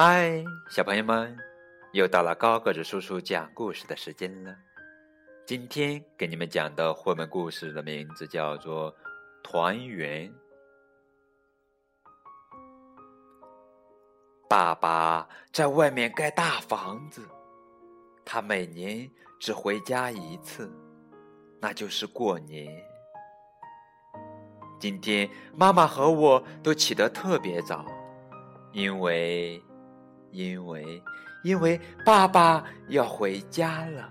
嗨，小朋友们，又到了高个子叔叔讲故事的时间了。今天给你们讲的绘本故事的名字叫做《团圆》。爸爸在外面盖大房子，他每年只回家一次，那就是过年。今天妈妈和我都起得特别早，因为。因为，因为爸爸要回家了，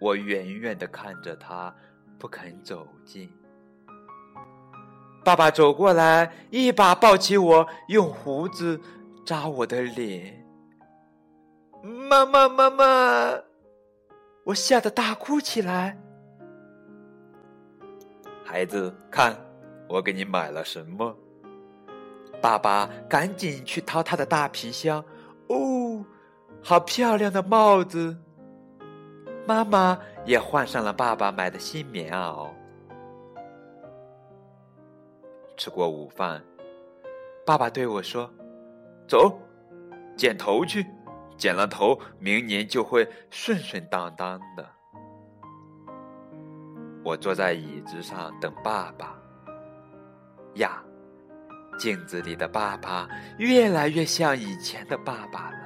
我远远的看着他，不肯走近。爸爸走过来，一把抱起我，用胡子扎我的脸。妈妈，妈妈！我吓得大哭起来。孩子，看，我给你买了什么？爸爸赶紧去掏他的大皮箱，哦，好漂亮的帽子！妈妈也换上了爸爸买的新棉袄。吃过午饭，爸爸对我说：“走，剪头去，剪了头，明年就会顺顺当当的。”我坐在椅子上等爸爸。呀。镜子里的爸爸越来越像以前的爸爸了。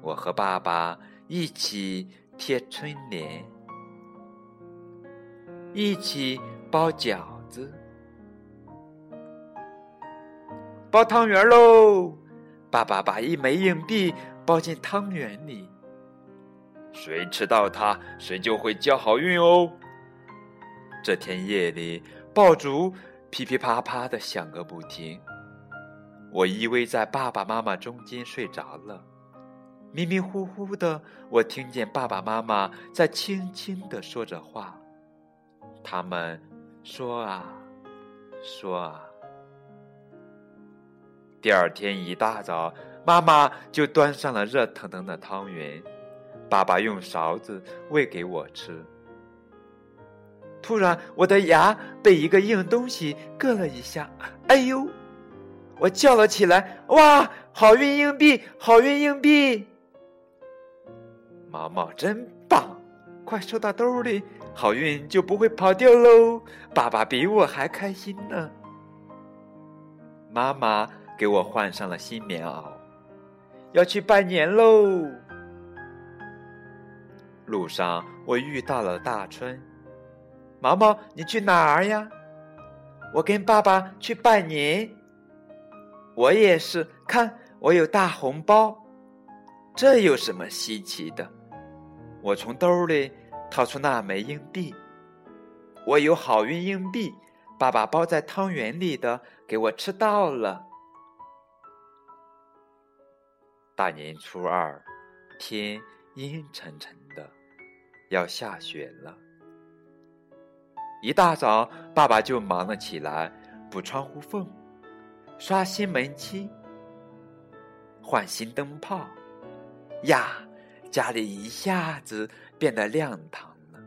我和爸爸一起贴春联，一起包饺子，包汤圆喽！爸爸把一枚硬币包进汤圆里。谁吃到它，谁就会交好运哦。这天夜里，爆竹噼噼啪啪的响个不停。我依偎在爸爸妈妈中间睡着了，迷迷糊糊的，我听见爸爸妈妈在轻轻的说着话。他们说啊，说啊。第二天一大早，妈妈就端上了热腾腾的汤圆。爸爸用勺子喂给我吃。突然，我的牙被一个硬东西硌了一下，哎呦！我叫了起来：“哇，好运硬币，好运硬币！”毛毛真棒，快收到兜里，好运就不会跑掉喽。爸爸比我还开心呢。妈妈给我换上了新棉袄，要去拜年喽。路上，我遇到了大春。毛毛，你去哪儿呀？我跟爸爸去拜年。我也是，看我有大红包，这有什么稀奇的？我从兜里掏出那枚硬币，我有好运硬币，爸爸包在汤圆里的，给我吃到了。大年初二，天阴沉沉。要下雪了，一大早，爸爸就忙了起来，补窗户缝，刷新门漆，换新灯泡。呀，家里一下子变得亮堂了。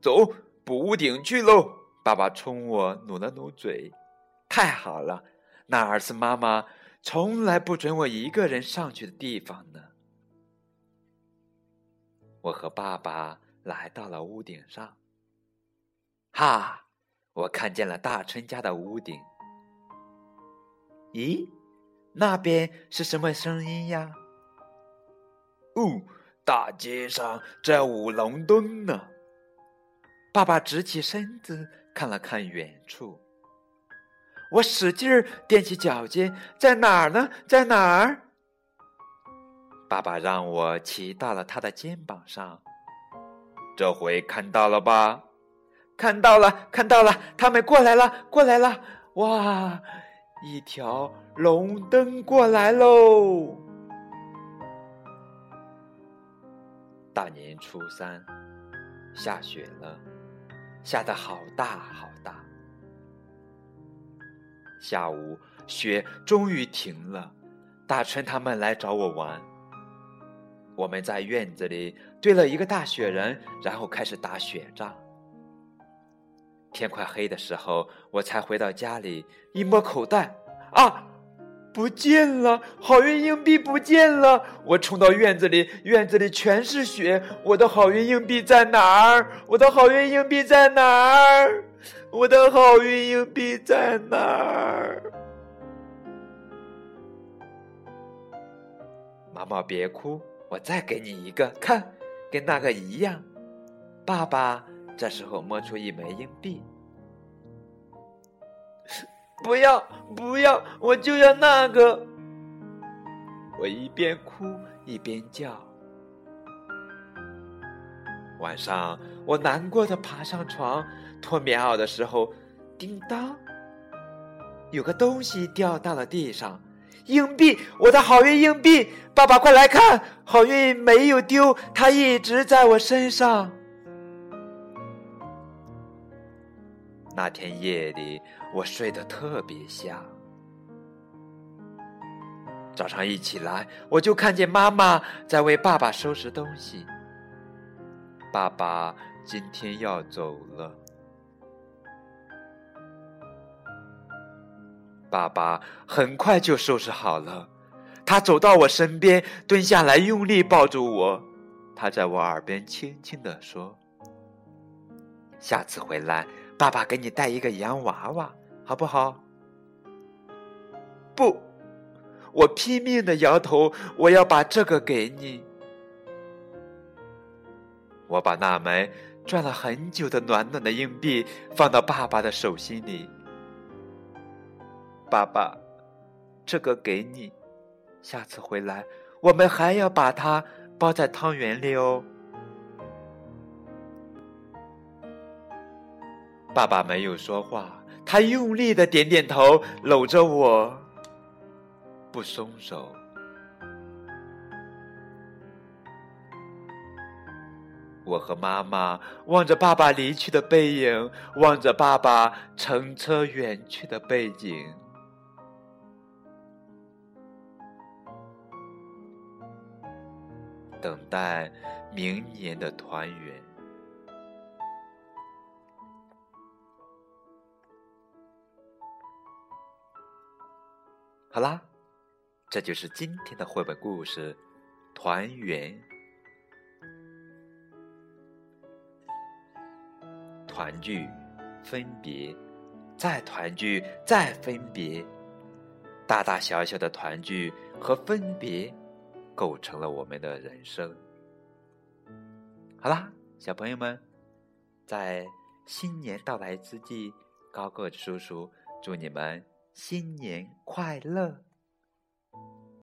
走，补屋顶去喽！爸爸冲我努了努嘴。太好了，那儿是妈妈从来不准我一个人上去的地方呢。我和爸爸来到了屋顶上，哈！我看见了大春家的屋顶。咦，那边是什么声音呀？哦，大街上在舞龙灯呢。爸爸直起身子看了看远处，我使劲儿踮起脚尖，在哪儿呢？在哪儿？爸爸让我骑到了他的肩膀上，这回看到了吧？看到了，看到了，他们过来了，过来了！哇，一条龙灯过来喽！大年初三，下雪了，下的好大好大。下午，雪终于停了，大春他们来找我玩。我们在院子里堆了一个大雪人，然后开始打雪仗。天快黑的时候，我才回到家里，一摸口袋，啊，不见了！好运硬币不见了！我冲到院子里，院子里全是雪，我的好运硬币在哪儿？我的好运硬币在哪儿？我的好运硬币在哪儿？毛毛，别哭，我再给你一个，看，跟那个一样。爸爸这时候摸出一枚硬币，不要，不要，我就要那个。我一边哭一边叫。晚上，我难过的爬上床脱棉袄的时候，叮当，有个东西掉到了地上。硬币，我的好运硬币！爸爸，快来看，好运没有丢，它一直在我身上。那天夜里，我睡得特别香。早上一起来，我就看见妈妈在为爸爸收拾东西。爸爸今天要走了。爸爸很快就收拾好了，他走到我身边，蹲下来，用力抱住我。他在我耳边轻轻地说：“下次回来，爸爸给你带一个洋娃娃，好不好？”不，我拼命的摇头。我要把这个给你。我把那枚转了很久的暖暖的硬币放到爸爸的手心里。爸爸，这个给你，下次回来我们还要把它包在汤圆里哦。爸爸没有说话，他用力的点点头，搂着我，不松手。我和妈妈望着爸爸离去的背影，望着爸爸乘车远去的背景。等待明年的团圆。好啦，这就是今天的绘本故事《团圆》。团聚，分别，再团聚，再分别，大大小小的团聚和分别。构成了我们的人生。好啦，小朋友们，在新年到来之际，高个子叔叔祝你们新年快乐！